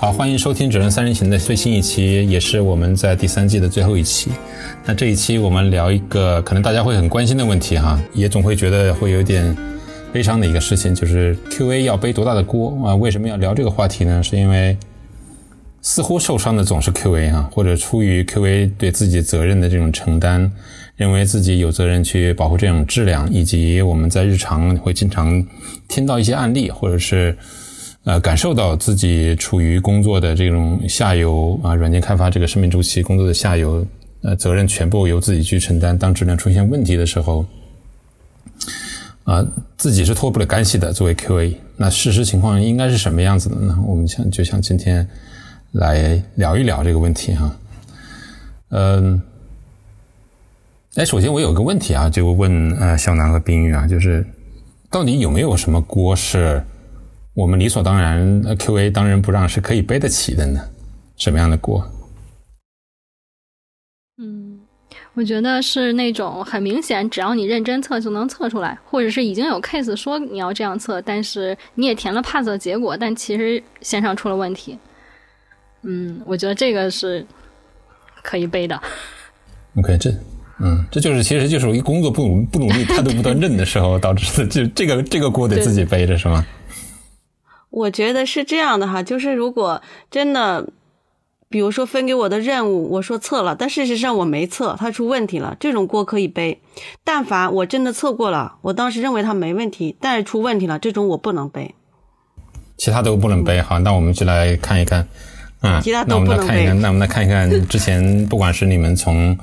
好，欢迎收听《只能三人行》的最新一期，也是我们在第三季的最后一期。那这一期我们聊一个可能大家会很关心的问题哈，也总会觉得会有点悲伤的一个事情，就是 QA 要背多大的锅啊？为什么要聊这个话题呢？是因为似乎受伤的总是 QA 啊，或者出于 QA 对自己责任的这种承担，认为自己有责任去保护这种质量，以及我们在日常会经常听到一些案例，或者是。呃，感受到自己处于工作的这种下游啊，软件开发这个生命周期工作的下游，呃，责任全部由自己去承担。当质量出现问题的时候，啊，自己是脱不了干系的。作为 QA，那事实情况应该是什么样子的呢？我们想就像今天来聊一聊这个问题哈。嗯，哎，首先我有个问题啊，就问呃小南和冰玉啊，就是到底有没有什么锅是？我们理所当然，QA 当仁不让是可以背得起的呢？什么样的锅？嗯，我觉得是那种很明显，只要你认真测就能测出来，或者是已经有 case 说你要这样测，但是你也填了 pass 的结果，但其实线上出了问题。嗯，我觉得这个是可以背的。OK，这，嗯，这就是其实就是一工作不努不努力、态度不端正的时候导致的，就这个这个锅得自己背着是吗？我觉得是这样的哈，就是如果真的，比如说分给我的任务，我说测了，但事实上我没测，它出问题了，这种锅可以背。但凡我真的测过了，我当时认为它没问题，但是出问题了，这种我不能背。其他都不能背，哈，那我们就来看一看，嗯，其他都不能背。那我们来看一看 之前，不管是你们从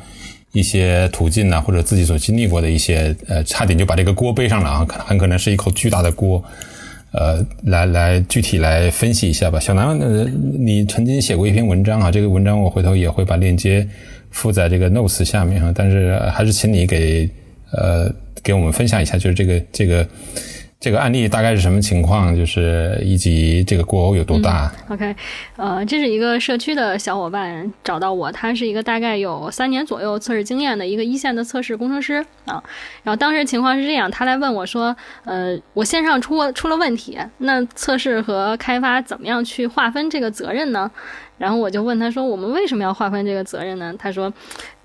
一些途径呢，或者自己所经历过的一些，呃，差点就把这个锅背上了啊，可很可能是一口巨大的锅。呃，来来，具体来分析一下吧。小南，呃，你曾经写过一篇文章啊，这个文章我回头也会把链接附在这个 notes 下面啊。但是还是请你给呃给我们分享一下，就是这个这个。这个案例大概是什么情况？就是以及这个过欧有多大？OK，呃，这是一个社区的小伙伴找到我，他是一个大概有三年左右测试经验的一个一线的测试工程师啊。然后当时情况是这样，他来问我说：“呃，我线上出出了问题，那测试和开发怎么样去划分这个责任呢？”然后我就问他说：“我们为什么要划分这个责任呢？”他说：“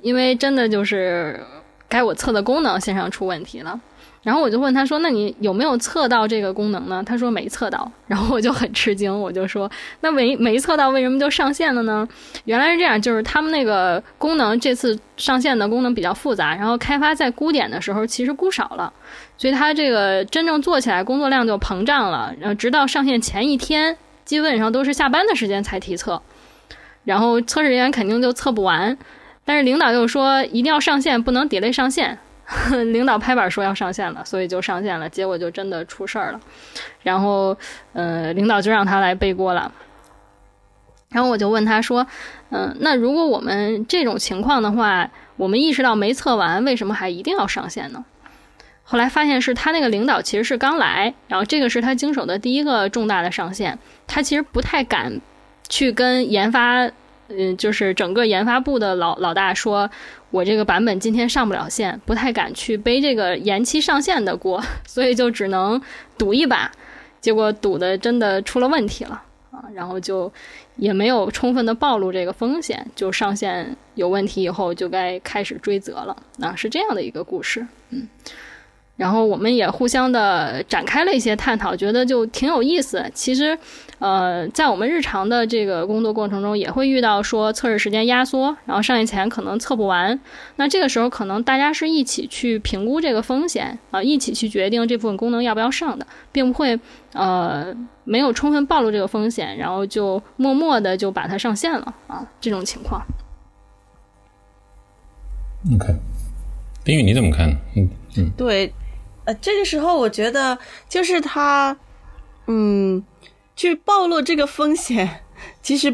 因为真的就是该我测的功能线上出问题了。”然后我就问他说：“那你有没有测到这个功能呢？”他说没测到。然后我就很吃惊，我就说：“那没没测到，为什么就上线了呢？”原来是这样，就是他们那个功能这次上线的功能比较复杂，然后开发在估点的时候其实估少了，所以他这个真正做起来工作量就膨胀了。然后直到上线前一天，基本上都是下班的时间才提测，然后测试人员肯定就测不完。但是领导又说一定要上线，不能 delay 上线。领导拍板说要上线了，所以就上线了，结果就真的出事儿了。然后，呃，领导就让他来背锅了。然后我就问他说：“嗯，那如果我们这种情况的话，我们意识到没测完，为什么还一定要上线呢？”后来发现是他那个领导其实是刚来，然后这个是他经手的第一个重大的上线，他其实不太敢去跟研发，嗯，就是整个研发部的老老大说。我这个版本今天上不了线，不太敢去背这个延期上线的锅，所以就只能赌一把，结果赌的真的出了问题了啊！然后就也没有充分的暴露这个风险，就上线有问题以后就该开始追责了啊！是这样的一个故事，嗯。然后我们也互相的展开了一些探讨，觉得就挺有意思。其实，呃，在我们日常的这个工作过程中，也会遇到说测试时间压缩，然后上线前可能测不完。那这个时候，可能大家是一起去评估这个风险啊，一起去决定这部分功能要不要上的，并不会呃没有充分暴露这个风险，然后就默默的就把它上线了啊，这种情况。OK，冰宇你怎么看？嗯嗯，对。呃，这个时候我觉得就是他，嗯，去暴露这个风险，其实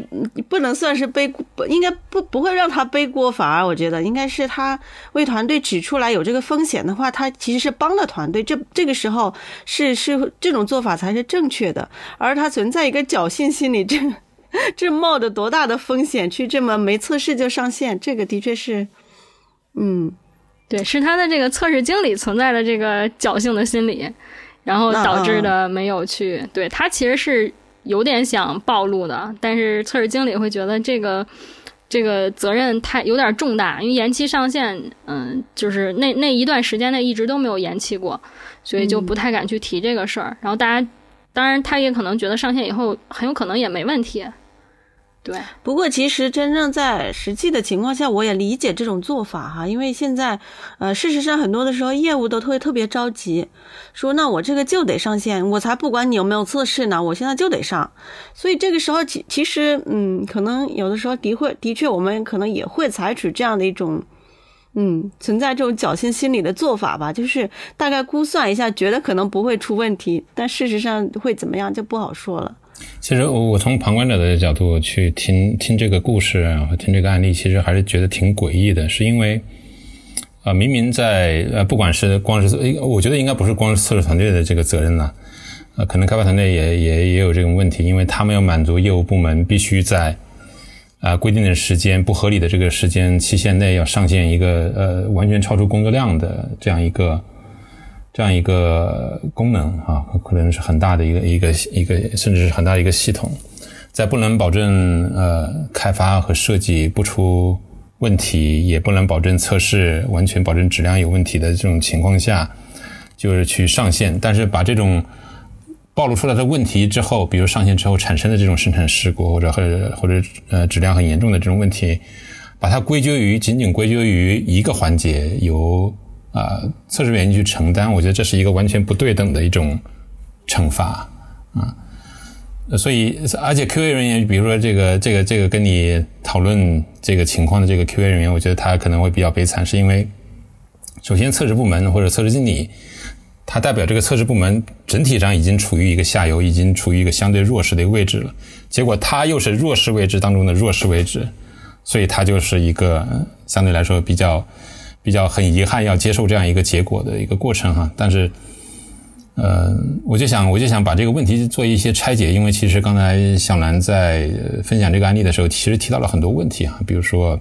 不能算是背，应该不不会让他背锅，反而我觉得应该是他为团队指出来有这个风险的话，他其实是帮了团队。这这个时候是是这种做法才是正确的，而他存在一个侥幸心理，这这冒着多大的风险去这么没测试就上线，这个的确是，嗯。对，是他的这个测试经理存在的这个侥幸的心理，然后导致的没有去。对他其实是有点想暴露的，但是测试经理会觉得这个这个责任太有点重大，因为延期上线，嗯，就是那那一段时间内一直都没有延期过，所以就不太敢去提这个事儿。然后大家，当然他也可能觉得上线以后很有可能也没问题。对，不过其实真正在实际的情况下，我也理解这种做法哈，因为现在，呃，事实上很多的时候业务都特别特别着急，说那我这个就得上线，我才不管你有没有测试呢，我现在就得上，所以这个时候其其实，嗯，可能有的时候的会的确，我们可能也会采取这样的一种，嗯，存在这种侥幸心理的做法吧，就是大概估算一下，觉得可能不会出问题，但事实上会怎么样就不好说了。其实我我从旁观者的角度去听听这个故事和听这个案例，其实还是觉得挺诡异的。是因为啊，明明在呃，不管是光是我觉得应该不是光是测试团队的这个责任呢，呃，可能开发团队也也也有这种问题，因为他们要满足业务部门必须在啊规定的时间不合理的这个时间期限内要上线一个呃完全超出工作量的这样一个。这样一个功能啊，可能是很大的一个一个一个，甚至是很大的一个系统，在不能保证呃开发和设计不出问题，也不能保证测试完全保证质量有问题的这种情况下，就是去上线。但是把这种暴露出来的问题之后，比如上线之后产生的这种生产事故，或者或者或者呃质量很严重的这种问题，把它归咎于仅仅归咎于一个环节由。啊，测试员去承担，我觉得这是一个完全不对等的一种惩罚啊。所以，而且 QA 人员，比如说这个、这个、这个跟你讨论这个情况的这个 QA 人员，我觉得他可能会比较悲惨，是因为首先测试部门或者测试经理，他代表这个测试部门整体上已经处于一个下游，已经处于一个相对弱势的一个位置了。结果他又是弱势位置当中的弱势位置，所以他就是一个相对来说比较。比较很遗憾要接受这样一个结果的一个过程哈，但是，呃，我就想我就想把这个问题做一些拆解，因为其实刚才小兰在分享这个案例的时候，其实提到了很多问题啊，比如说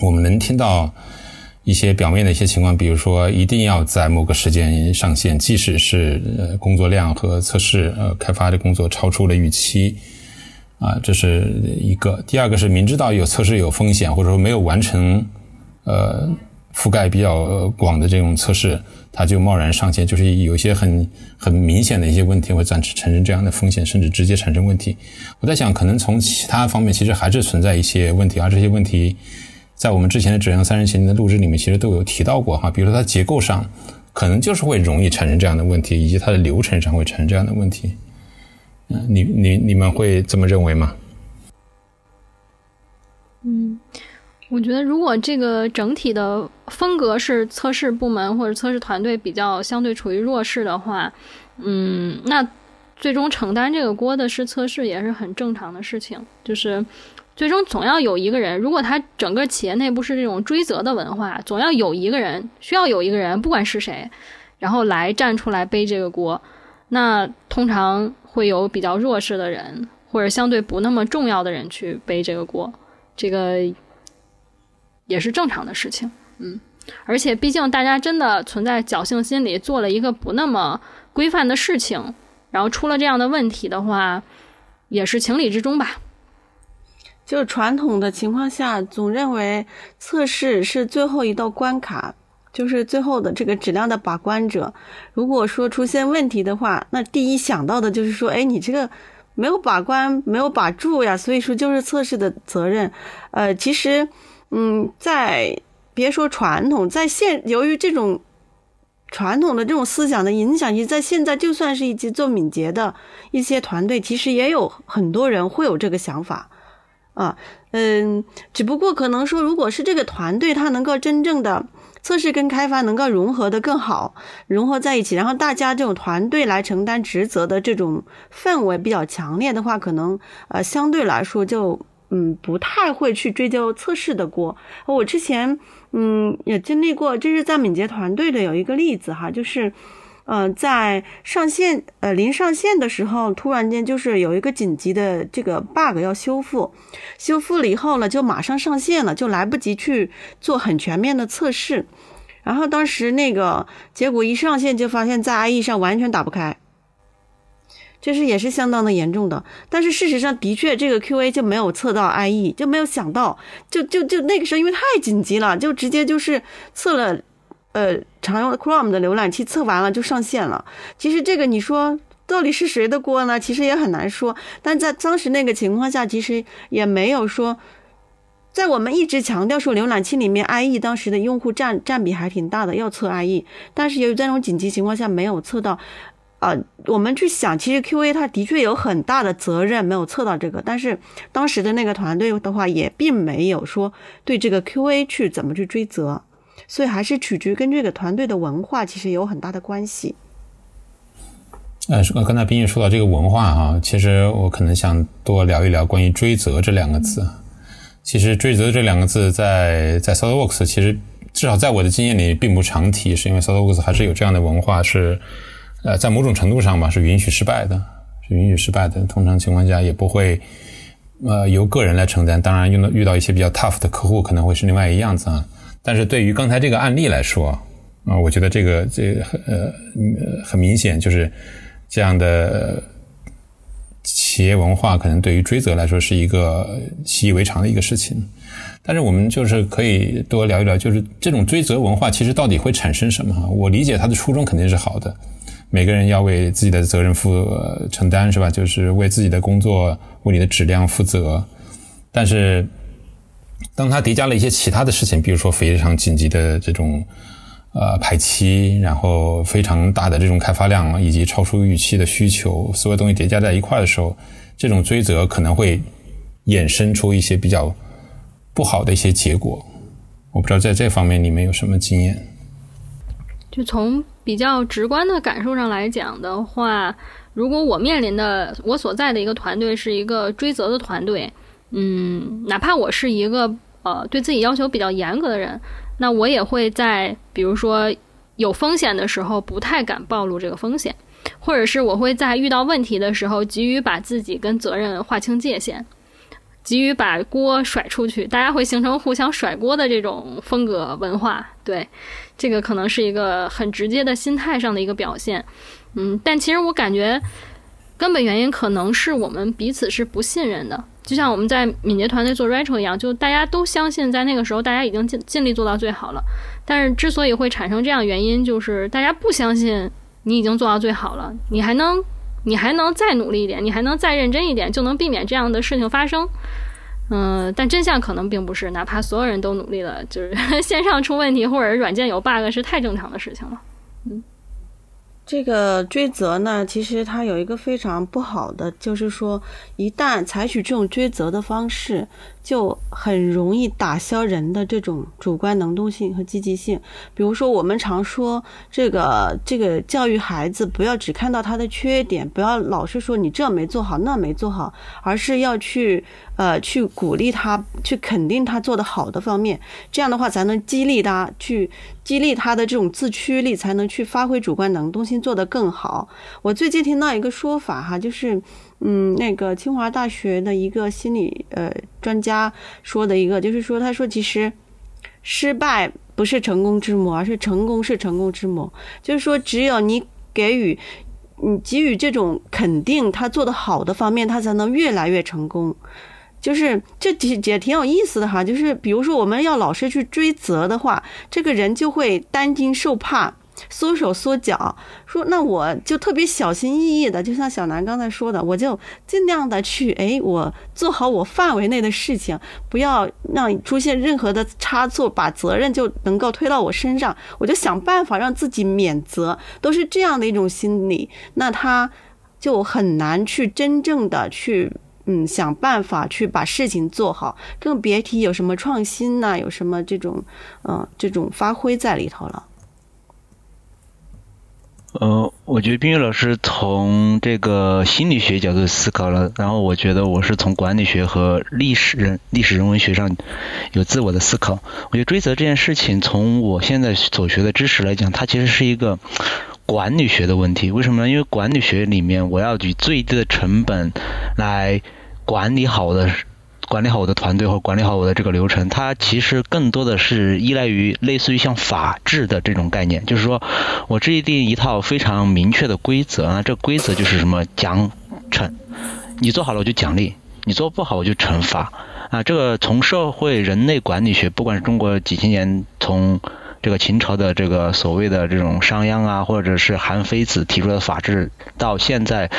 我们能听到一些表面的一些情况，比如说一定要在某个时间上线，即使是呃工作量和测试呃开发的工作超出了预期啊，这是一个。第二个是明知道有测试有风险，或者说没有完成。呃，覆盖比较广的这种测试，它就贸然上线，就是有一些很很明显的一些问题会暂时产生这样的风险，甚至直接产生问题。我在想，可能从其他方面其实还是存在一些问题，而这些问题在我们之前的质量三人行的录制里面其实都有提到过哈。比如说它结构上可能就是会容易产生这样的问题，以及它的流程上会产生这样的问题。嗯，你你你们会这么认为吗？嗯。我觉得，如果这个整体的风格是测试部门或者测试团队比较相对处于弱势的话，嗯，那最终承担这个锅的是测试，也是很正常的事情。就是最终总要有一个人，如果他整个企业内部是这种追责的文化，总要有一个人需要有一个人，不管是谁，然后来站出来背这个锅。那通常会有比较弱势的人，或者相对不那么重要的人去背这个锅。这个。也是正常的事情，嗯，而且毕竟大家真的存在侥幸心理，做了一个不那么规范的事情，然后出了这样的问题的话，也是情理之中吧。就是传统的情况下，总认为测试是最后一道关卡，就是最后的这个质量的把关者。如果说出现问题的话，那第一想到的就是说，哎，你这个没有把关，没有把住呀，所以说就是测试的责任。呃，其实。嗯，在别说传统，在现由于这种传统的这种思想的影响，其在现在就算是一些做敏捷的一些团队，其实也有很多人会有这个想法啊。嗯，只不过可能说，如果是这个团队它能够真正的测试跟开发能够融合的更好，融合在一起，然后大家这种团队来承担职责的这种氛围比较强烈的话，可能呃相对来说就。嗯，不太会去追究测试的锅。我之前嗯也经历过，这是在敏捷团队的有一个例子哈，就是呃在上线呃临上线的时候，突然间就是有一个紧急的这个 bug 要修复，修复了以后呢，就马上上线了，就来不及去做很全面的测试。然后当时那个结果一上线就发现，在 IE 上完全打不开。这是也是相当的严重的。但是事实上，的确这个 QA 就没有测到 IE，就没有想到，就就就那个时候因为太紧急了，就直接就是测了，呃，常用的 Chrome 的浏览器测完了就上线了。其实这个你说到底是谁的锅呢？其实也很难说。但在当时那个情况下，其实也没有说。在我们一直强调说，浏览器里面 IE 当时的用户占占比还挺大的，要测 IE，但是由于在这种紧急情况下没有测到，啊，我们去想，其实 QA 它的确有很大的责任没有测到这个，但是当时的那个团队的话也并没有说对这个 QA 去怎么去追责，所以还是取决于跟这个团队的文化其实有很大的关系。呃，刚才冰玉说到这个文化哈，其实我可能想多聊一聊关于追责这两个字。其实“追责”这两个字在在 SolidWorks 其实至少在我的经验里并不常提，是因为 SolidWorks 还是有这样的文化，是呃在某种程度上吧是允许失败的，是允许失败的。通常情况下也不会呃由个人来承担。当然，遇到遇到一些比较 tough 的客户可能会是另外一样子啊。但是对于刚才这个案例来说啊，我觉得这个这个呃很明显就是这样的。企业文化可能对于追责来说是一个习以为常的一个事情，但是我们就是可以多聊一聊，就是这种追责文化其实到底会产生什么？我理解它的初衷肯定是好的，每个人要为自己的责任负承担，是吧？就是为自己的工作、为你的质量负责。但是，当他叠加了一些其他的事情，比如说非常紧急的这种。呃，排期，然后非常大的这种开发量，以及超出预期的需求，所有东西叠加在一块的时候，这种追责可能会衍生出一些比较不好的一些结果。我不知道在这方面你们有什么经验？就从比较直观的感受上来讲的话，如果我面临的我所在的一个团队是一个追责的团队，嗯，哪怕我是一个呃对自己要求比较严格的人。那我也会在，比如说有风险的时候，不太敢暴露这个风险，或者是我会在遇到问题的时候，急于把自己跟责任划清界限，急于把锅甩出去，大家会形成互相甩锅的这种风格文化。对，这个可能是一个很直接的心态上的一个表现。嗯，但其实我感觉根本原因可能是我们彼此是不信任的。就像我们在敏捷团队做 retro 一样，就大家都相信，在那个时候大家已经尽尽力做到最好了。但是之所以会产生这样原因，就是大家不相信你已经做到最好了，你还能你还能再努力一点，你还能再认真一点，就能避免这样的事情发生。嗯，但真相可能并不是，哪怕所有人都努力了，就是线上出问题或者软件有 bug 是太正常的事情了。嗯。这个追责呢，其实它有一个非常不好的，就是说，一旦采取这种追责的方式，就很容易打消人的这种主观能动性和积极性。比如说，我们常说这个这个教育孩子，不要只看到他的缺点，不要老是说你这没做好，那没做好，而是要去。呃，去鼓励他，去肯定他做的好的方面，这样的话才能激励他，去激励他的这种自驱力，才能去发挥主观能动性，做得更好。我最近听到一个说法哈，就是，嗯，那个清华大学的一个心理呃专家说的一个，就是说，他说其实失败不是成功之母，而是成功是成功之母。就是说，只有你给予。你给予这种肯定，他做的好的方面，他才能越来越成功。就是这也也挺有意思的哈，就是比如说我们要老是去追责的话，这个人就会担惊受怕，缩手缩脚。说那我就特别小心翼翼的，就像小南刚才说的，我就尽量的去哎，我做好我范围内的事情，不要让出现任何的差错，把责任就能够推到我身上，我就想办法让自己免责，都是这样的一种心理，那他就很难去真正的去。嗯，想办法去把事情做好，更别提有什么创新呐，有什么这种，嗯，这种发挥在里头了。呃，我觉得冰玉老师从这个心理学角度思考了，然后我觉得我是从管理学和历史人历史人文学上有自我的思考。我觉得追责这件事情，从我现在所学的知识来讲，它其实是一个管理学的问题。为什么呢？因为管理学里面，我要以最低的成本来。管理好的管理好我的团队或管理好我的这个流程，它其实更多的是依赖于类似于像法治的这种概念，就是说我制定一套非常明确的规则啊，这规则就是什么奖惩，你做好了我就奖励，你做不好我就惩罚啊。这个从社会人类管理学，不管是中国几千年从这个秦朝的这个所谓的这种商鞅啊，或者是韩非子提出的法治，到现在。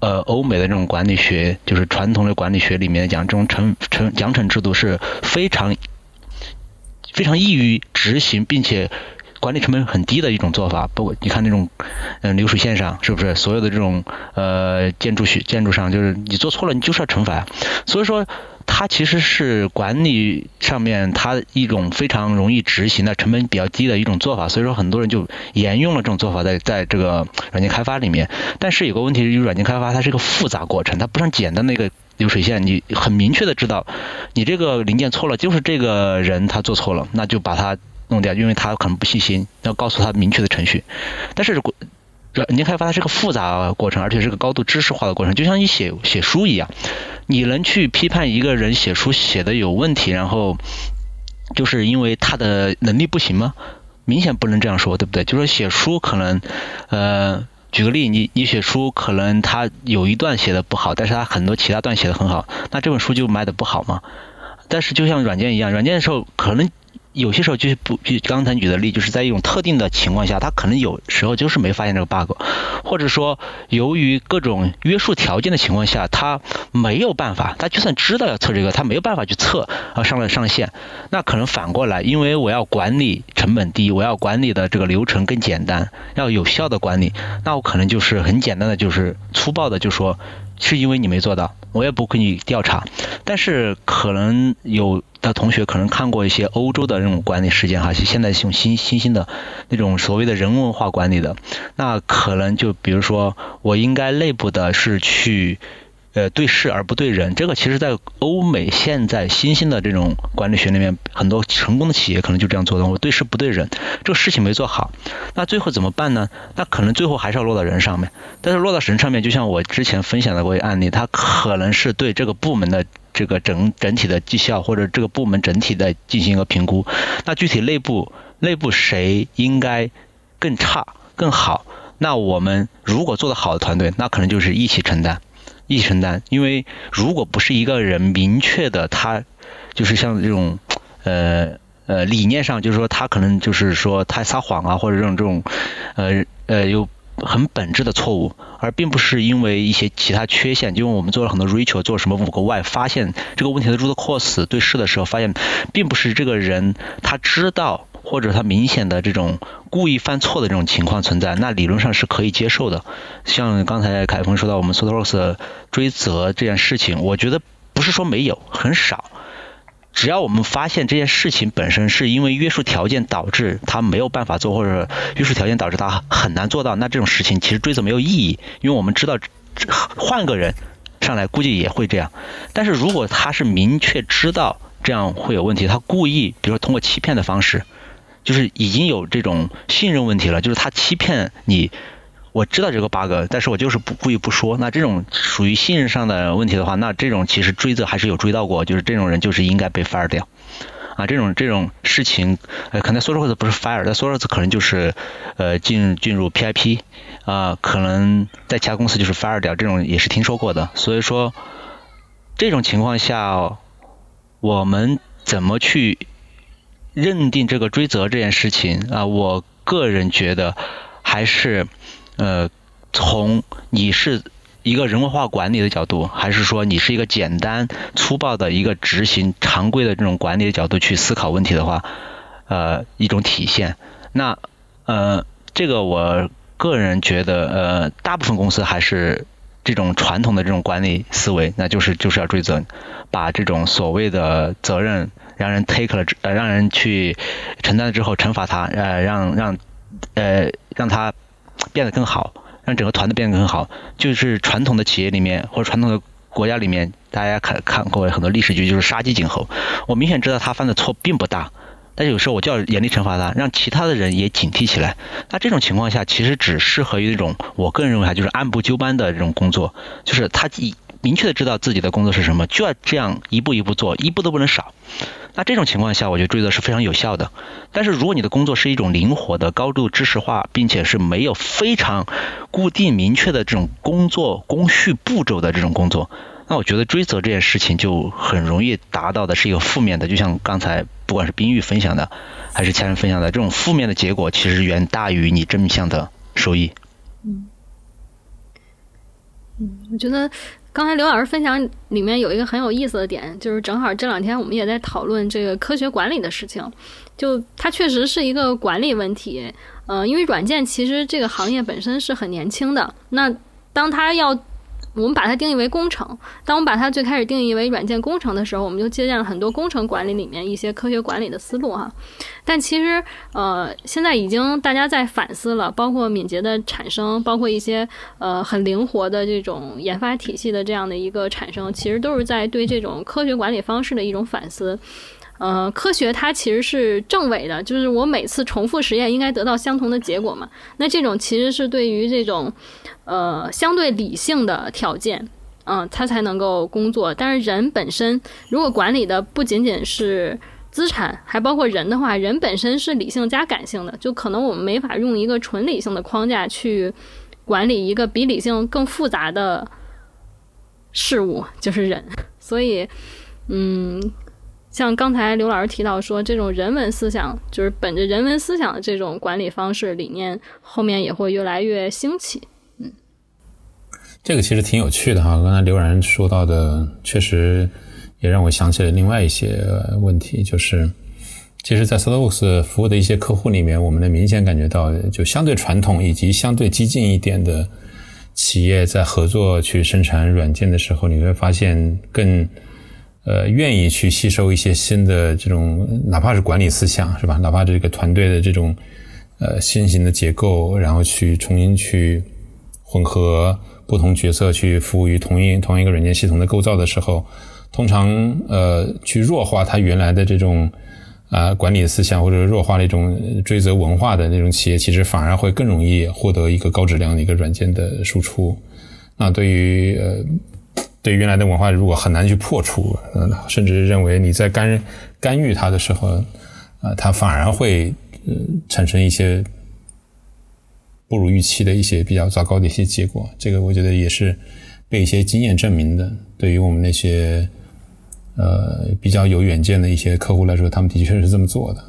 呃，欧美的这种管理学，就是传统的管理学里面讲，这种惩惩奖惩制度是非常非常易于执行，并且管理成本很低的一种做法。包括你看那种嗯流水线上，是不是所有的这种呃建筑学建筑上，就是你做错了，你就是要惩罚。所以说。它其实是管理上面它一种非常容易执行的、成本比较低的一种做法，所以说很多人就沿用了这种做法在在这个软件开发里面。但是有个问题就是，软件开发它是一个复杂过程，它不像简单的一个流水线，你很明确的知道你这个零件错了，就是这个人他做错了，那就把它弄掉，因为他可能不细心，要告诉他明确的程序。但是软件开发它是个复杂的过程，而且是个高度知识化的过程，就像你写写书一样。你能去批判一个人写书写的有问题，然后就是因为他的能力不行吗？明显不能这样说，对不对？就说写书可能，呃，举个例，你你写书可能他有一段写的不好，但是他很多其他段写的很好，那这本书就卖的不好吗？但是就像软件一样，软件的时候可能。有些时候就是不，就刚才举的例，就是在一种特定的情况下，他可能有时候就是没发现这个 bug，或者说由于各种约束条件的情况下，他没有办法，他就算知道要测这个，他没有办法去测啊上了上线，那可能反过来，因为我要管理成本低，我要管理的这个流程更简单，要有效的管理，那我可能就是很简单的，就是粗暴的就说。是因为你没做到，我也不给你调查。但是可能有的同学可能看过一些欧洲的那种管理实践哈，现在这种新新兴的那种所谓的人文化管理的，那可能就比如说我应该内部的是去。呃，对事而不对人，这个其实，在欧美现在新兴的这种管理学里面，很多成功的企业可能就这样做的。我对事不对人，这个事情没做好，那最后怎么办呢？那可能最后还是要落到人上面。但是落到人上面，就像我之前分享的过一个案例，它可能是对这个部门的这个整整体的绩效，或者这个部门整体的进行一个评估。那具体内部内部谁应该更差更好？那我们如果做得好的团队，那可能就是一起承担。一起承担，因为如果不是一个人明确的，他就是像这种呃呃理念上，就是说他可能就是说他撒谎啊，或者这种这种呃呃有很本质的错误，而并不是因为一些其他缺陷。就我们做了很多 Rachel 做什么五个 Y，发现这个问题的 root cause 对视的时候，发现并不是这个人他知道。或者他明显的这种故意犯错的这种情况存在，那理论上是可以接受的。像刚才凯峰说到我们 Sotos 追责这件事情，我觉得不是说没有，很少。只要我们发现这件事情本身是因为约束条件导致他没有办法做，或者约束条件导致他很难做到，那这种事情其实追责没有意义，因为我们知道换个人上来估计也会这样。但是如果他是明确知道这样会有问题，他故意比如说通过欺骗的方式。就是已经有这种信任问题了，就是他欺骗你，我知道这个 bug，但是我就是不故意不说。那这种属于信任上的问题的话，那这种其实追责还是有追到过，就是这种人就是应该被 fire 掉。啊，这种这种事情，呃，可能 s o r c e 不是 fire，在 s o r c e 可能就是呃进进入 PIP，啊，可能在其他公司就是 fire 掉，这种也是听说过的。所以说这种情况下，我们怎么去？认定这个追责这件事情啊，我个人觉得还是呃，从你是一个人文化管理的角度，还是说你是一个简单粗暴的一个执行常规的这种管理的角度去思考问题的话，呃，一种体现。那呃，这个我个人觉得呃，大部分公司还是这种传统的这种管理思维，那就是就是要追责，把这种所谓的责任。让人 take 了，呃，让人去承担了之后惩罚他，呃，让让呃让他变得更好，让整个团队变得更好。就是传统的企业里面或者传统的国家里面，大家看看过很多历史剧，就是杀鸡儆猴。我明显知道他犯的错并不大，但有时候我就要严厉惩罚他，让其他的人也警惕起来。那这种情况下，其实只适合于那种我个人认为哈，就是按部就班的这种工作，就是他一明确的知道自己的工作是什么，就要这样一步一步做，一步都不能少。那这种情况下，我觉得追责是非常有效的。但是如果你的工作是一种灵活的、高度知识化，并且是没有非常固定明确的这种工作工序步骤的这种工作，那我觉得追责这件事情就很容易达到的是一个负面的。就像刚才不管是冰玉分享的，还是其他人分享的，这种负面的结果其实远大于你正向的收益。嗯，嗯，我觉得。刚才刘老师分享里面有一个很有意思的点，就是正好这两天我们也在讨论这个科学管理的事情，就它确实是一个管理问题。呃，因为软件其实这个行业本身是很年轻的，那当它要。我们把它定义为工程。当我们把它最开始定义为软件工程的时候，我们就借鉴了很多工程管理里面一些科学管理的思路哈。但其实，呃，现在已经大家在反思了，包括敏捷的产生，包括一些呃很灵活的这种研发体系的这样的一个产生，其实都是在对这种科学管理方式的一种反思。呃，科学它其实是正伪的，就是我每次重复实验应该得到相同的结果嘛。那这种其实是对于这种。呃，相对理性的条件，嗯，它才能够工作。但是人本身，如果管理的不仅仅是资产，还包括人的话，人本身是理性加感性的，就可能我们没法用一个纯理性的框架去管理一个比理性更复杂的事物，就是人。所以，嗯，像刚才刘老师提到说，这种人文思想，就是本着人文思想的这种管理方式理念，后面也会越来越兴起。嗯这个其实挺有趣的哈，刚才刘然说到的，确实也让我想起了另外一些问题，就是其实，在 s o l o w o r k s 服务的一些客户里面，我们能明显感觉到，就相对传统以及相对激进一点的企业在合作去生产软件的时候，你会发现更呃愿意去吸收一些新的这种，哪怕是管理思想是吧？哪怕这个团队的这种呃新型的结构，然后去重新去混合。不同角色去服务于同一同一个软件系统的构造的时候，通常呃去弱化它原来的这种啊管理思想或者弱化那种追责文化的那种企业，其实反而会更容易获得一个高质量的一个软件的输出。那对于呃对原来的文化，如果很难去破除，嗯，甚至认为你在干干预它的时候，啊，它反而会呃产生一些。不如预期的一些比较糟糕的一些结果，这个我觉得也是被一些经验证明的。对于我们那些呃比较有远见的一些客户来说，他们的确是这么做的。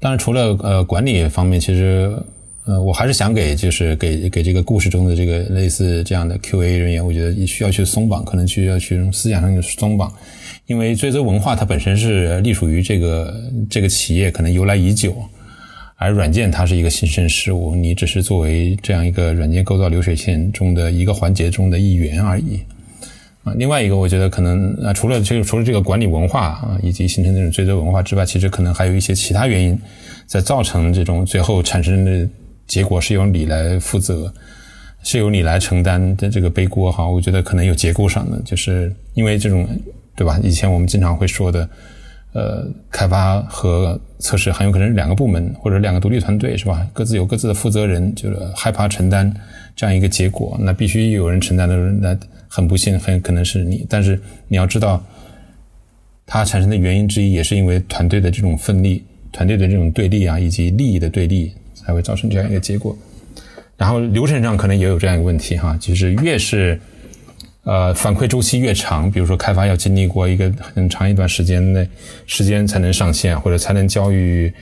当然，除了呃管理方面，其实呃我还是想给就是给给这个故事中的这个类似这样的 QA 人员，我觉得需要去松绑，可能需要去思想上的松绑，因为追责文化它本身是隶属于这个这个企业，可能由来已久。而软件它是一个新生事物，你只是作为这样一个软件构造流水线中的一个环节中的一员而已。啊，另外一个我觉得可能啊，除了这个除了这个管理文化啊，以及形成这种追责文化之外，其实可能还有一些其他原因在造成这种最后产生的结果是由你来负责，是由你来承担的这个背锅哈。我觉得可能有结构上的，就是因为这种对吧？以前我们经常会说的。呃，开发和测试很有可能是两个部门或者两个独立团队，是吧？各自有各自的负责人，就是害怕承担这样一个结果，那必须有人承担的人，那很不幸，很可能是你。但是你要知道，它产生的原因之一也是因为团队的这种奋力、团队的这种对立啊，以及利益的对立，才会造成这样一个结果。然后流程上可能也有这样一个问题哈，就是越是。呃，反馈周期越长，比如说开发要经历过一个很长一段时间内时间才能上线，或者才能交予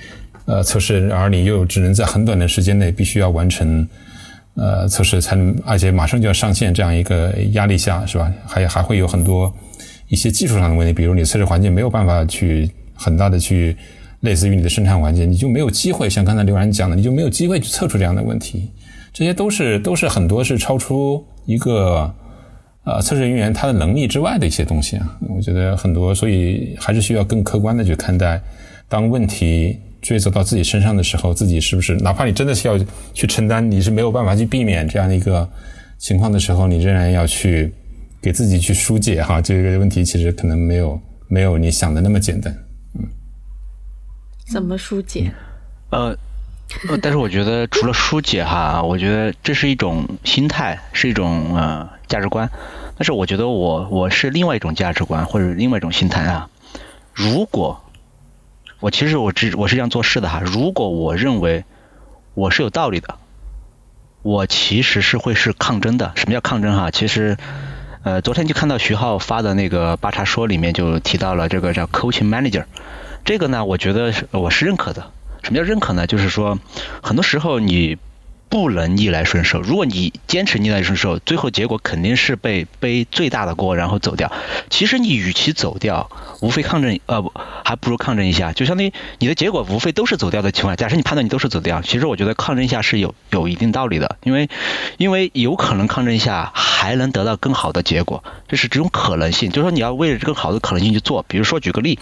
呃测试，而你又只能在很短的时间内必须要完成呃测试，才能而且马上就要上线这样一个压力下，是吧？还还会有很多一些技术上的问题，比如你测试环境没有办法去很大的去类似于你的生产环境，你就没有机会像刚才刘然讲的，你就没有机会去测出这样的问题，这些都是都是很多是超出一个。呃，测试人员他的能力之外的一些东西啊，我觉得很多，所以还是需要更客观的去看待。当问题追责到自己身上的时候，自己是不是哪怕你真的是要去承担，你是没有办法去避免这样的一个情况的时候，你仍然要去给自己去疏解哈。这个问题其实可能没有没有你想的那么简单。怎么疏解？呃，但是我觉得除了疏解哈，我觉得这是一种心态，是一种呃价值观。但是我觉得我我是另外一种价值观或者另外一种心态啊。如果我其实我只我是这样做事的哈，如果我认为我是有道理的，我其实是会是抗争的。什么叫抗争哈？其实呃昨天就看到徐浩发的那个八叉说里面就提到了这个叫 coaching manager，这个呢我觉得我是认可的。什么叫认可呢？就是说，很多时候你不能逆来顺受。如果你坚持逆来顺受，最后结果肯定是被背最大的锅，然后走掉。其实你与其走掉，无非抗争，呃，还不如抗争一下。就相当于你的结果无非都是走掉的情况。假设你判断你都是走掉，其实我觉得抗争一下是有有一定道理的，因为因为有可能抗争一下还能得到更好的结果，这是这种可能性。就是说你要为了更好的可能性去做。比如说举个例，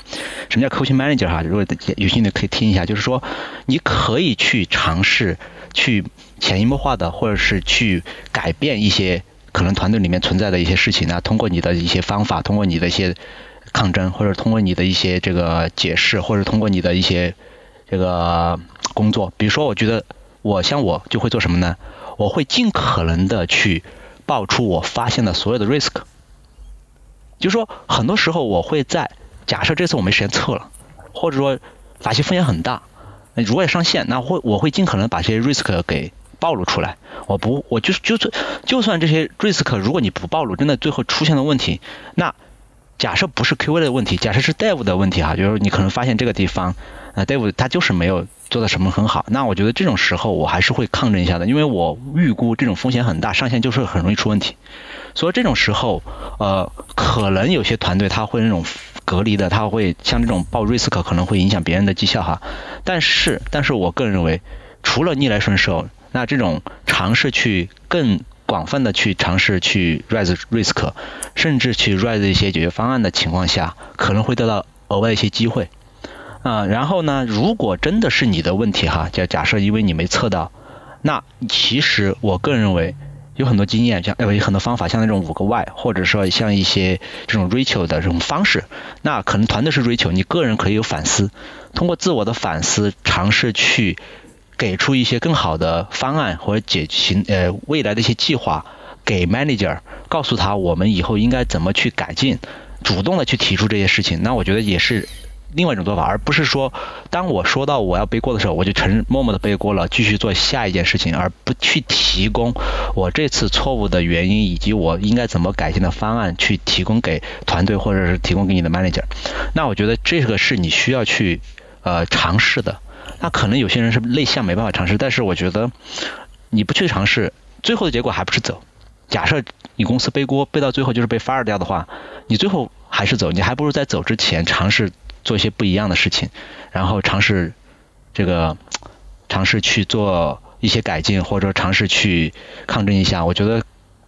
什么叫 coaching manager 哈？如果有兴趣的可以听一下，就是说你可以去尝试去。潜移默化的，或者是去改变一些可能团队里面存在的一些事情啊？通过你的一些方法，通过你的一些抗争，或者通过你的一些这个解释，或者通过你的一些这个工作。比如说，我觉得我像我就会做什么呢？我会尽可能的去爆出我发现的所有的 risk。就是说，很多时候我会在假设这次我没时间测了，或者说哪些风险很大，如果要上线，那会我会尽可能把这些 risk 给。暴露出来，我不，我就是就算就算这些 risk，如果你不暴露，真的最后出现了问题，那假设不是 QA 的问题，假设是 Dev 的问题哈，就是你可能发现这个地方，呃，Dev 他就是没有做的什么很好，那我觉得这种时候我还是会抗争一下的，因为我预估这种风险很大，上线就是很容易出问题，所以这种时候，呃，可能有些团队他会那种隔离的，他会像这种报 risk 可能会影响别人的绩效哈，但是，但是我个人认为，除了逆来顺受。那这种尝试去更广泛的去尝试去 raise risk，甚至去 raise 一些解决方案的情况下，可能会得到额外一些机会。啊，然后呢，如果真的是你的问题哈，就假设因为你没测到，那其实我个人认为有很多经验，像有很多方法，像那种五个 Y，或者说像一些这种 Rachel 的这种方式，那可能团队是 Rachel，你个人可以有反思，通过自我的反思尝试去。给出一些更好的方案或者解行呃未来的一些计划给 manager，告诉他我们以后应该怎么去改进，主动的去提出这些事情，那我觉得也是另外一种做法，而不是说当我说到我要背锅的时候，我就承默默的背锅了，继续做下一件事情，而不去提供我这次错误的原因以及我应该怎么改进的方案去提供给团队或者是提供给你的 manager，那我觉得这个是你需要去呃尝试的。那可能有些人是内向没办法尝试，但是我觉得你不去尝试，最后的结果还不是走。假设你公司背锅背到最后就是被 fire 掉的话，你最后还是走，你还不如在走之前尝试做一些不一样的事情，然后尝试这个尝试去做一些改进，或者尝试去抗争一下，我觉得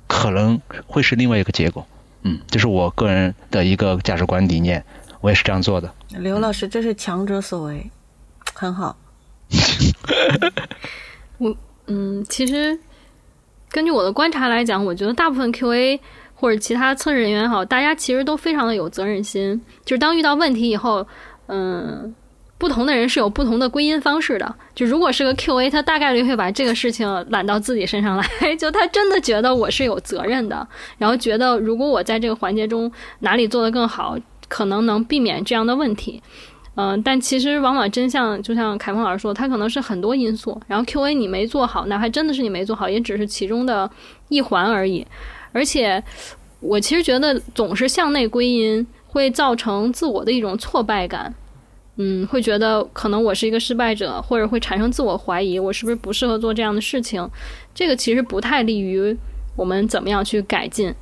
可能会是另外一个结果。嗯，这是我个人的一个价值观理念，我也是这样做的。刘老师，这是强者所为。很好，我嗯，其实根据我的观察来讲，我觉得大部分 QA 或者其他测试人员好，大家其实都非常的有责任心。就是当遇到问题以后，嗯，不同的人是有不同的归因方式的。就如果是个 QA，他大概率会把这个事情揽到自己身上来，就他真的觉得我是有责任的，然后觉得如果我在这个环节中哪里做得更好，可能能避免这样的问题。嗯，但其实往往真相就像凯峰老师说，它可能是很多因素。然后 Q&A 你没做好，哪怕真的是你没做好，也只是其中的一环而已。而且，我其实觉得总是向内归因会造成自我的一种挫败感。嗯，会觉得可能我是一个失败者，或者会产生自我怀疑，我是不是不适合做这样的事情？这个其实不太利于我们怎么样去改进。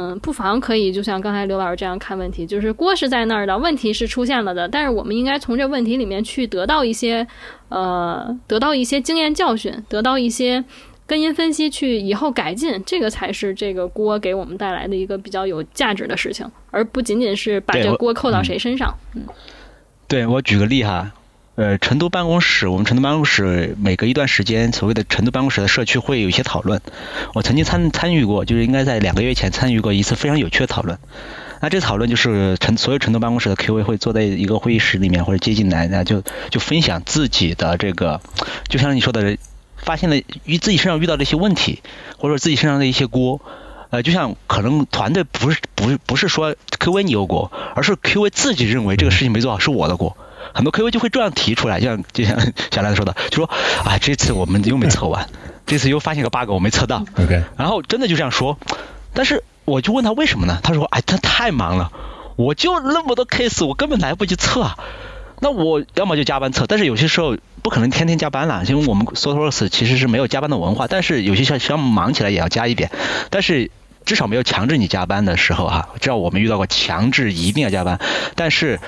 嗯，不妨可以，就像刚才刘老师这样看问题，就是锅是在那儿的，问题是出现了的，但是我们应该从这问题里面去得到一些，呃，得到一些经验教训，得到一些根因分析，去以后改进，这个才是这个锅给我们带来的一个比较有价值的事情，而不仅仅是把这锅扣到谁身上。嗯，对我举个例哈。呃，成都办公室，我们成都办公室每隔一段时间，所谓的成都办公室的社区会有一些讨论。我曾经参参与过，就是应该在两个月前参与过一次非常有趣的讨论。那这讨论就是成所有成都办公室的 QA 会坐在一个会议室里面或者接进来，那就就分享自己的这个，就像你说的，发现了遇自己身上遇到的一些问题，或者自己身上的一些锅。呃，就像可能团队不是不是不是说 QA 你有锅，而是 QA 自己认为这个事情没做好是我的锅。很多 QA 就会这样提出来，就像就像小兰说的，就说啊这次我们又没测完，这次又发现个 bug 我没测到。OK，然后真的就这样说，但是我就问他为什么呢？他说哎他太忙了，我就那么多 case 我根本来不及测啊。那我要么就加班测，但是有些时候不可能天天加班了，因为我们 SoftWorks 其实是没有加班的文化，但是有些项项目忙起来也要加一点，但是至少没有强制你加班的时候哈。知道我们遇到过强制一定要加班，但是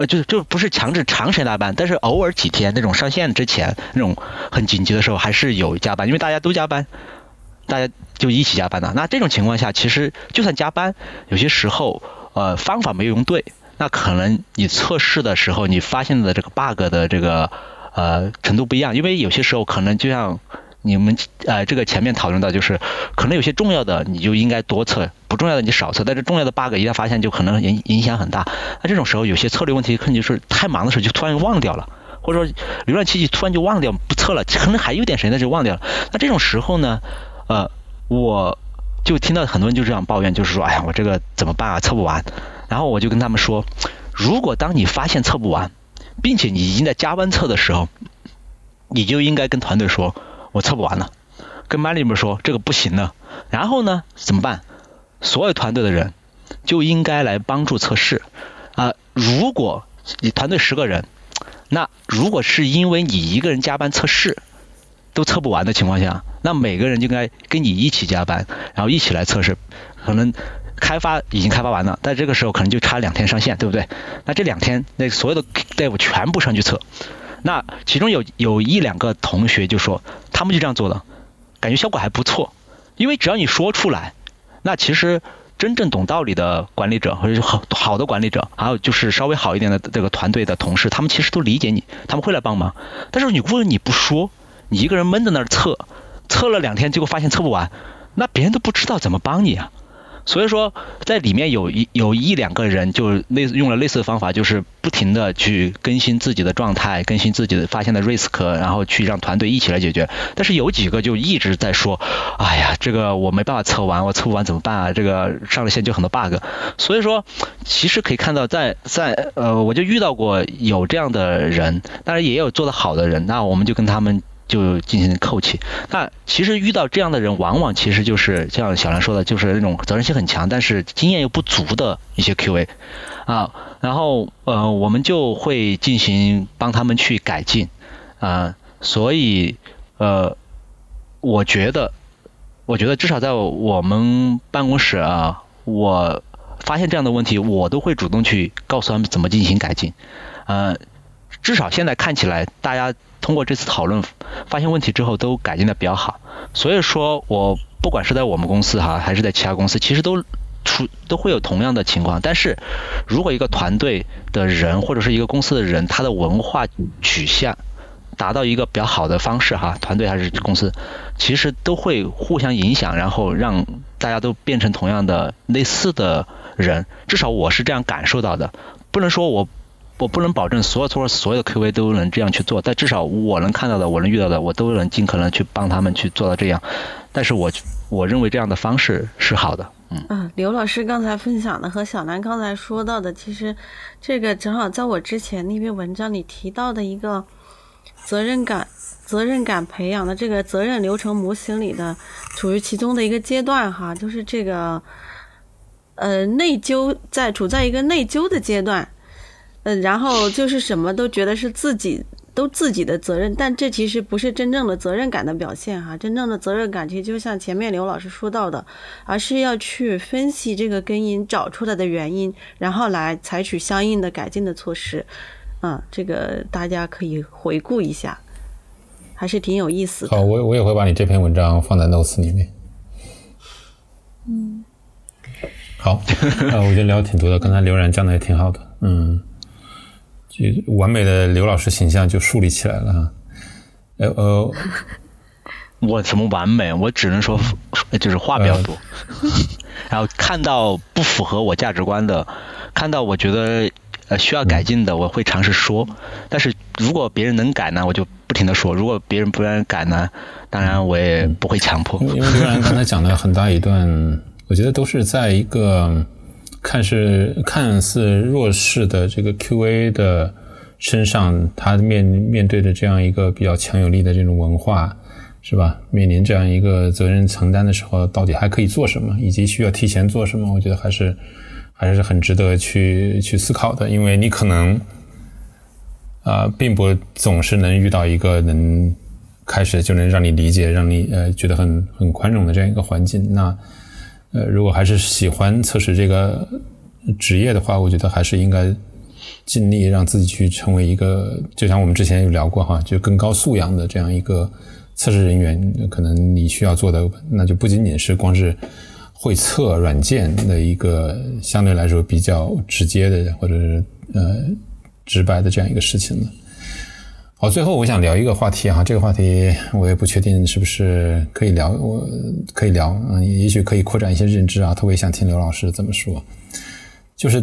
呃就就不是强制长时间加班，但是偶尔几天那种上线之前那种很紧急的时候还是有加班，因为大家都加班。大家就一起加班的，那这种情况下，其实就算加班，有些时候呃方法没有用对，那可能你测试的时候你发现的这个 bug 的这个呃程度不一样，因为有些时候可能就像你们呃这个前面讨论到，就是可能有些重要的你就应该多测，不重要的你少测，但是重要的 bug 一旦发现就可能影影响很大。那这种时候有些策略问题可能就是太忙的时候就突然忘掉了。或者说浏览器突然就忘掉不测了，可能还有点时间但是忘掉了。那这种时候呢，呃，我就听到很多人就这样抱怨，就是说，哎呀，我这个怎么办啊，测不完。然后我就跟他们说，如果当你发现测不完，并且你已经在加班测的时候，你就应该跟团队说，我测不完了，跟 manager 说这个不行了。然后呢，怎么办？所有团队的人就应该来帮助测试啊、如果你团队十个人，那如果是因为你一个人加班测试都测不完的情况下，那每个人就应该跟你一起加班，然后一起来测试。可能开发已经开发完了，但这个时候可能就差两天上线，对不对？那这两天那所有的 dev 全部上去测，那其中有有一两个同学就说他们就这样做的，感觉效果还不错，因为只要你说出来，那其实。真正懂道理的管理者，或者好好的管理者，还有就是稍微好一点的这个团队的同事，他们其实都理解你，他们会来帮忙。但是你如果你不说，你一个人闷在那儿测，测了两天，结果发现测不完，那别人都不知道怎么帮你啊。所以说，在里面有一有一两个人就类似用了类似的方法，就是不停的去更新自己的状态，更新自己的发现的 risk，然后去让团队一起来解决。但是有几个就一直在说，哎呀，这个我没办法测完，我测不完怎么办啊？这个上了线就很多 bug。所以说，其实可以看到在，在呃，我就遇到过有这样的人，当然也有做得好的人，那我们就跟他们。就进行扣起。那其实遇到这样的人，往往其实就是像小兰说的，就是那种责任心很强，但是经验又不足的一些 QA 啊。然后呃，我们就会进行帮他们去改进啊。所以呃，我觉得，我觉得至少在我们办公室啊，我发现这样的问题，我都会主动去告诉他们怎么进行改进。呃，至少现在看起来，大家。通过这次讨论，发现问题之后都改进的比较好，所以说我不管是在我们公司哈，还是在其他公司，其实都出都会有同样的情况。但是如果一个团队的人或者是一个公司的人，他的文化取向达到一个比较好的方式哈，团队还是公司，其实都会互相影响，然后让大家都变成同样的类似的人。至少我是这样感受到的，不能说我。我不能保证所有所有所有的 QV 都能这样去做，但至少我能看到的，我能遇到的，我都能尽可能去帮他们去做到这样。但是我我认为这样的方式是好的。嗯，啊，刘老师刚才分享的和小南刚才说到的，其实这个正好在我之前那篇文章里提到的一个责任感、责任感培养的这个责任流程模型里的，处于其中的一个阶段哈，就是这个呃内疚，在处在一个内疚的阶段。呃，然后就是什么都觉得是自己都自己的责任，但这其实不是真正的责任感的表现哈。真正的责任感其实就像前面刘老师说到的，而是要去分析这个根因，找出来的原因，然后来采取相应的改进的措施。嗯，这个大家可以回顾一下，还是挺有意思的。好，我我也会把你这篇文章放在 notes 里面。嗯，好，啊，我觉得聊的挺多的，刚才刘然讲的也挺好的，嗯。就完美的刘老师形象就树立起来了哈，呃呃，我怎么完美？我只能说 就是话比较多。然后看到不符合我价值观的，看到我觉得呃需要改进的，我会尝试说。但是如果别人能改呢，我就不停的说；如果别人不愿意改呢，当然我也不会强迫。因为刘然刚才讲了很大一段，我觉得都是在一个看似看似弱势的这个 QA 的身上，他面面对的这样一个比较强有力的这种文化。是吧？面临这样一个责任承担的时候，到底还可以做什么，以及需要提前做什么？我觉得还是还是很值得去去思考的。因为你可能啊，并不总是能遇到一个能开始就能让你理解、让你呃觉得很很宽容的这样一个环境。那呃，如果还是喜欢测试这个职业的话，我觉得还是应该尽力让自己去成为一个，就像我们之前有聊过哈，就更高素养的这样一个。测试人员可能你需要做的，那就不仅仅是光是会测软件的一个相对来说比较直接的或者是呃直白的这样一个事情了。好，最后我想聊一个话题哈，这个话题我也不确定是不是可以聊，我可以聊，嗯，也许可以扩展一些认知啊，特别想听刘老师怎么说。就是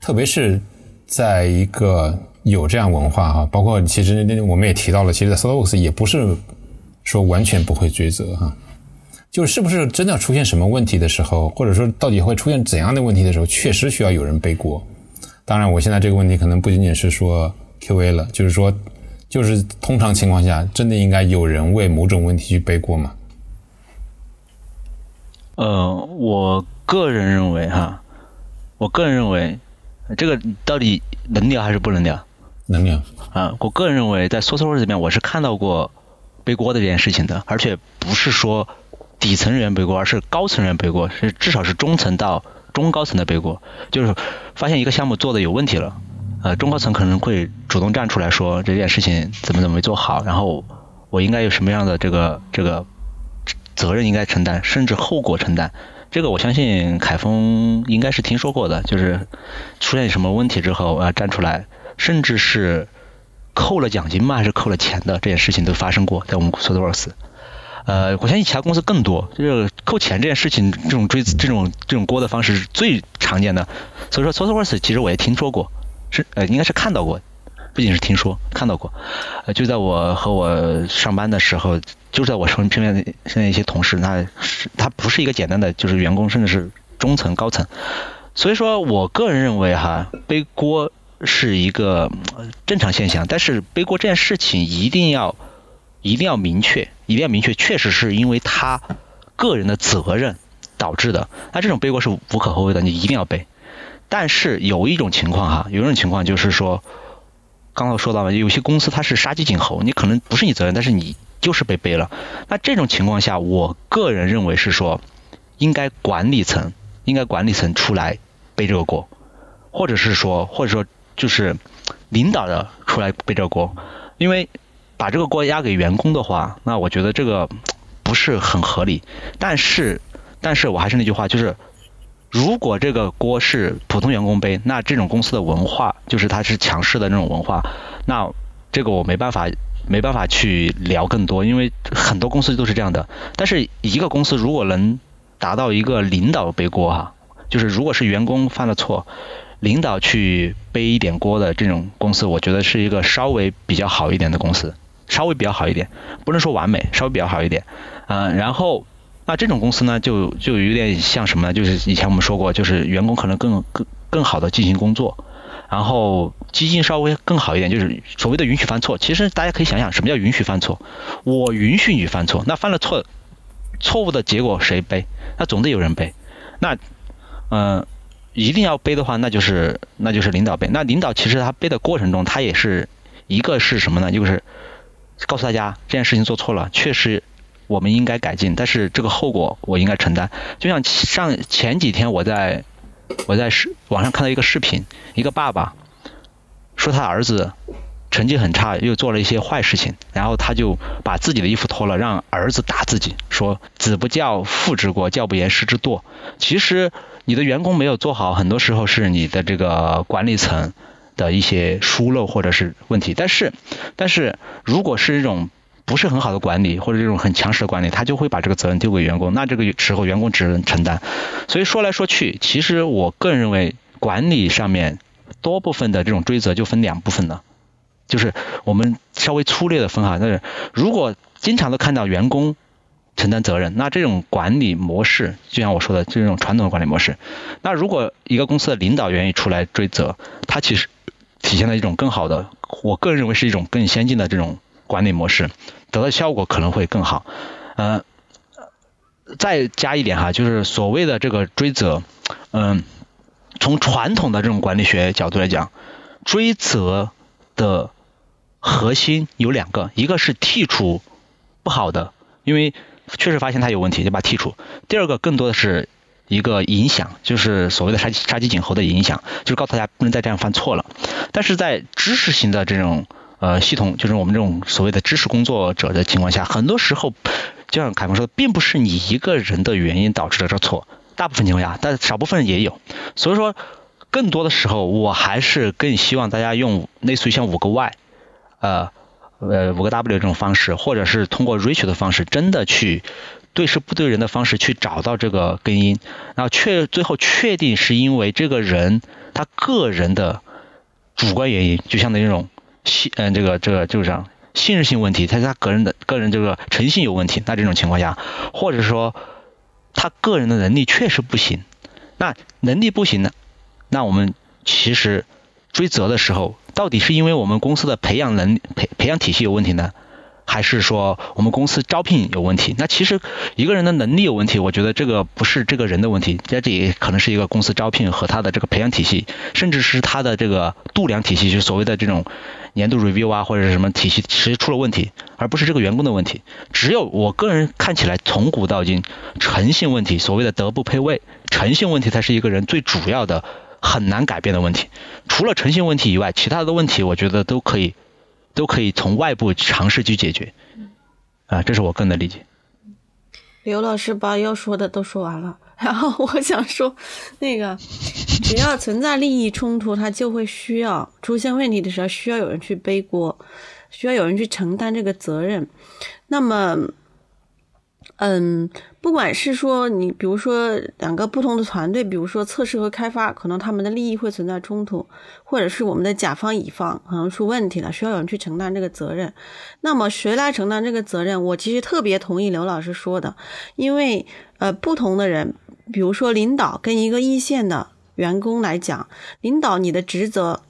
特别是在一个有这样文化哈，包括其实那我们也提到了，其实在 s o l o x 也不是。说完全不会追责哈，就是不是真的出现什么问题的时候，或者说到底会出现怎样的问题的时候，确实需要有人背锅。当然，我现在这个问题可能不仅仅是说 QA 了，就是说，就是通常情况下，真的应该有人为某种问题去背锅吗？呃，我个人认为哈，我个人认为，这个到底能聊还是不能聊？能聊啊，我个人认为，在 SourceForge 这边，我是看到过。背锅的这件事情的，而且不是说底层人员背锅，而是高层人员背锅，是至少是中层到中高层的背锅。就是发现一个项目做的有问题了，呃，中高层可能会主动站出来说这件事情怎么怎么没做好，然后我应该有什么样的这个这个责任应该承担，甚至后果承担。这个我相信凯峰应该是听说过的，就是出现什么问题之后要站出来，甚至是。扣了奖金吗？还是扣了钱的这件事情都发生过，在我们 SourceWorks。呃，我相信其他公司更多，就是扣钱这件事情，这种追这种这种锅的方式是最常见的。所以说 SourceWorks 其实我也听说过，是呃应该是看到过，不仅是听说，看到过。呃，就在我和我上班的时候，就在我身边的现在一些同事，那是他不是一个简单的就是员工，甚至是中层高层。所以说我个人认为哈，背锅。是一个正常现象，但是背锅这件事情一定要一定要明确，一定要明确，确实是因为他个人的责任导致的，那这种背锅是无可厚非的，你一定要背。但是有一种情况哈，有一种情况就是说，刚刚说到了，有些公司它是杀鸡儆猴，你可能不是你责任，但是你就是被背了。那这种情况下，我个人认为是说，应该管理层应该管理层出来背这个锅，或者是说，或者说。就是领导的出来背这个锅，因为把这个锅压给员工的话，那我觉得这个不是很合理。但是，但是我还是那句话，就是如果这个锅是普通员工背，那这种公司的文化就是它是强势的那种文化，那这个我没办法没办法去聊更多，因为很多公司都是这样的。但是一个公司如果能达到一个领导背锅哈，就是如果是员工犯了错。领导去背一点锅的这种公司，我觉得是一个稍微比较好一点的公司，稍微比较好一点，不能说完美，稍微比较好一点。嗯，然后那这种公司呢，就就有点像什么呢？就是以前我们说过，就是员工可能更更更好的进行工作，然后基金稍微更好一点，就是所谓的允许犯错。其实大家可以想想，什么叫允许犯错？我允许你犯错，那犯了错，错误的结果谁背？那总得有人背。那嗯。一定要背的话，那就是那就是领导背。那领导其实他背的过程中，他也是一个是什么呢？就是告诉大家这件事情做错了，确实我们应该改进，但是这个后果我应该承担。就像上前几天我在我在视网上看到一个视频，一个爸爸说他儿子成绩很差，又做了一些坏事情，然后他就把自己的衣服脱了，让儿子打自己，说子不教父之过，教不严师之惰。其实。你的员工没有做好，很多时候是你的这个管理层的一些疏漏或者是问题。但是，但是如果是一种不是很好的管理，或者这种很强势的管理，他就会把这个责任丢给员工，那这个时候员工只能承担。所以说来说去，其实我个人认为，管理上面多部分的这种追责就分两部分了，就是我们稍微粗略的分哈，但是如果经常都看到员工承担责任，那这种管理模式，就像我说的，这种传统的管理模式。那如果一个公司的领导愿意出来追责，他其实体现了一种更好的，我个人认为是一种更先进的这种。管理模式得到效果可能会更好，呃，再加一点哈，就是所谓的这个追责，嗯，从传统的这种管理学角度来讲，追责的核心有两个，一个是剔除不好的，因为确实发现他有问题就把剔除；第二个更多的是一个影响，就是所谓的杀杀鸡儆猴的影响，就是告诉大家不能再这样犯错了。但是在知识型的这种。呃，系统就是我们这种所谓的知识工作者的情况下，很多时候，就像凯文说，并不是你一个人的原因导致的这错，大部分情况下，但少部分也有。所以说，更多的时候，我还是更希望大家用类似于像五个 Y，呃，呃五个 W 这种方式，或者是通过 Rich 的方式，真的去对事不对人的方式去找到这个根因，然后确最后确定是因为这个人他个人的主观原因，就像那种。信嗯，这个这个就是这样信任性问题，他是他个人的个人这个诚信有问题，那这种情况下，或者说他个人的能力确实不行，那能力不行呢，那我们其实追责的时候，到底是因为我们公司的培养能培培养体系有问题呢？还是说我们公司招聘有问题？那其实一个人的能力有问题，我觉得这个不是这个人的问题，在这里可能是一个公司招聘和他的这个培养体系，甚至是他的这个度量体系，就是所谓的这种年度 review 啊或者是什么体系，其实出了问题，而不是这个员工的问题。只有我个人看起来，从古到今，诚信问题，所谓的德不配位，诚信问题才是一个人最主要的很难改变的问题。除了诚信问题以外，其他的问题我觉得都可以。都可以从外部尝试去解决，啊，这是我个人的理解。刘老师把要说的都说完了，然后我想说，那个 只要存在利益冲突，他就会需要出现问题的时候，需要有人去背锅，需要有人去承担这个责任。那么。嗯，不管是说你，比如说两个不同的团队，比如说测试和开发，可能他们的利益会存在冲突，或者是我们的甲方乙方可能出问题了，需要有人去承担这个责任。那么谁来承担这个责任？我其实特别同意刘老师说的，因为呃，不同的人，比如说领导跟一个一线的员工来讲，领导你的职责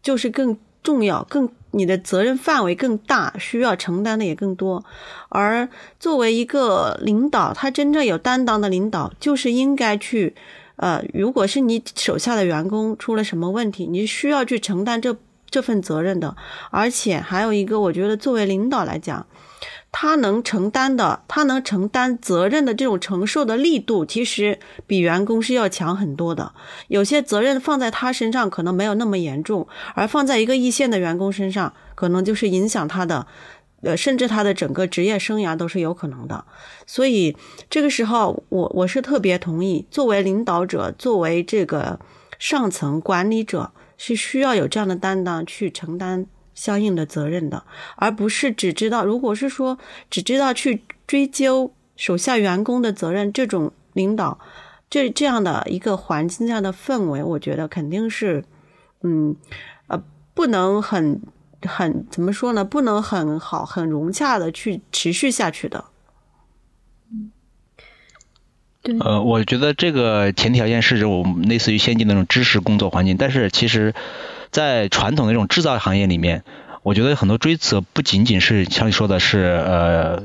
就是更重要，更。你的责任范围更大，需要承担的也更多。而作为一个领导，他真正有担当的领导，就是应该去，呃，如果是你手下的员工出了什么问题，你需要去承担这这份责任的。而且还有一个，我觉得作为领导来讲。他能承担的，他能承担责任的这种承受的力度，其实比员工是要强很多的。有些责任放在他身上可能没有那么严重，而放在一个一线的员工身上，可能就是影响他的，呃，甚至他的整个职业生涯都是有可能的。所以这个时候，我我是特别同意，作为领导者，作为这个上层管理者，是需要有这样的担当去承担。相应的责任的，而不是只知道，如果是说只知道去追究手下员工的责任，这种领导，这这样的一个环境、下的氛围，我觉得肯定是，嗯，呃，不能很很怎么说呢？不能很好、很融洽的去持续下去的。呃，我觉得这个前提条件是指我们类似于先进的那种知识工作环境，但是其实。在传统的那种制造行业里面，我觉得很多追责不仅仅是像你说的是呃，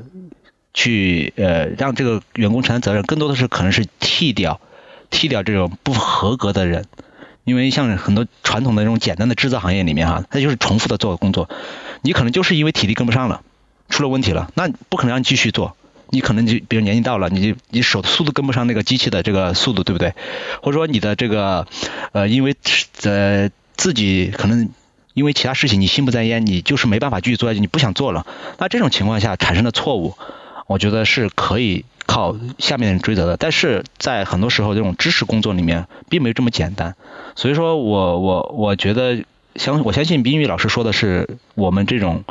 去呃让这个员工承担责任，更多的是可能是替掉替掉这种不合格的人，因为像很多传统的那种简单的制造行业里面哈，它就是重复的做工作，你可能就是因为体力跟不上了，出了问题了，那不可能让你继续做，你可能就比如年纪到了，你就你手的速度跟不上那个机器的这个速度，对不对？或者说你的这个呃因为呃。自己可能因为其他事情你心不在焉，你就是没办法继续做下去，你不想做了。那这种情况下产生的错误，我觉得是可以靠下面人追责的。但是在很多时候，这种知识工作里面并没有这么简单。所以说我我我觉得相我相信冰玉老师说的是我们这种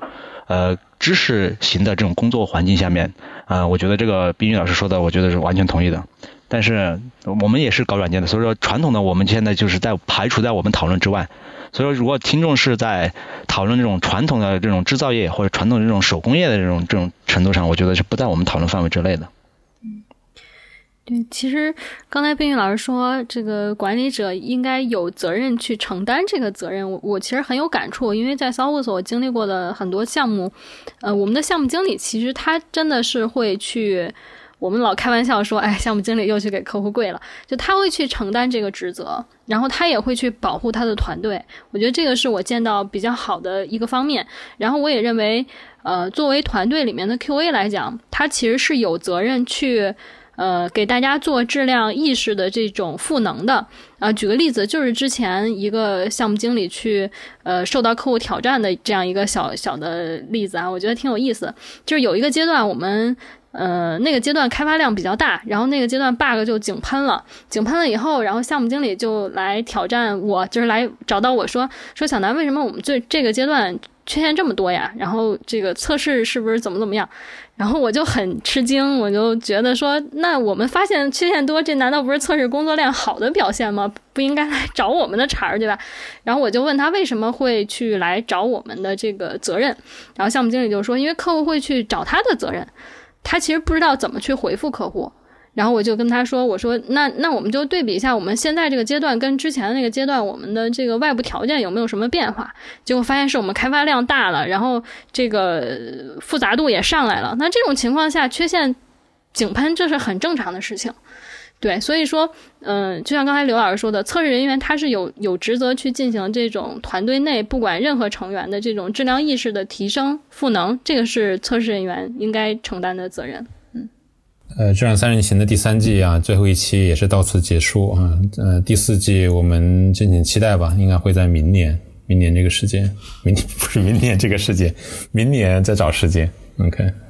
呃知识型的这种工作环境下面，啊，我觉得这个冰玉老师说的，我觉得是完全同意的。但是我们也是搞软件的，所以说传统的我们现在就是在排除在我们讨论之外。所以说，如果听众是在讨论这种传统的这种制造业或者传统的这种手工业的这种这种程度上，我觉得是不在我们讨论范围之内的。对，其实刚才冰玉老师说，这个管理者应该有责任去承担这个责任，我我其实很有感触，因为在 s o u t 我经历过的很多项目，呃，我们的项目经理其实他真的是会去。我们老开玩笑说，哎，项目经理又去给客户跪了，就他会去承担这个职责，然后他也会去保护他的团队。我觉得这个是我见到比较好的一个方面。然后我也认为，呃，作为团队里面的 QA 来讲，他其实是有责任去，呃，给大家做质量意识的这种赋能的。啊，举个例子，就是之前一个项目经理去，呃，受到客户挑战的这样一个小小的例子啊，我觉得挺有意思。就是有一个阶段我们。呃，那个阶段开发量比较大，然后那个阶段 bug 就井喷了，井喷了以后，然后项目经理就来挑战我，就是来找到我说说小南，为什么我们这这个阶段缺陷这么多呀？然后这个测试是不是怎么怎么样？然后我就很吃惊，我就觉得说，那我们发现缺陷多，这难道不是测试工作量好的表现吗？不应该来找我们的茬儿，对吧？然后我就问他为什么会去来找我们的这个责任，然后项目经理就说，因为客户会去找他的责任。他其实不知道怎么去回复客户，然后我就跟他说：“我说那那我们就对比一下我们现在这个阶段跟之前的那个阶段，我们的这个外部条件有没有什么变化？”结果发现是我们开发量大了，然后这个复杂度也上来了。那这种情况下，缺陷井喷这是很正常的事情。对，所以说，嗯，就像刚才刘老师说的，测试人员他是有有职责去进行这种团队内不管任何成员的这种质量意识的提升赋能，这个是测试人员应该承担的责任。嗯，呃，质量三人行的第三季啊，最后一期也是到此结束啊。呃，第四季我们敬请期待吧，应该会在明年，明年这个时间，明年 不是明年这个时间，明年再找时间。OK。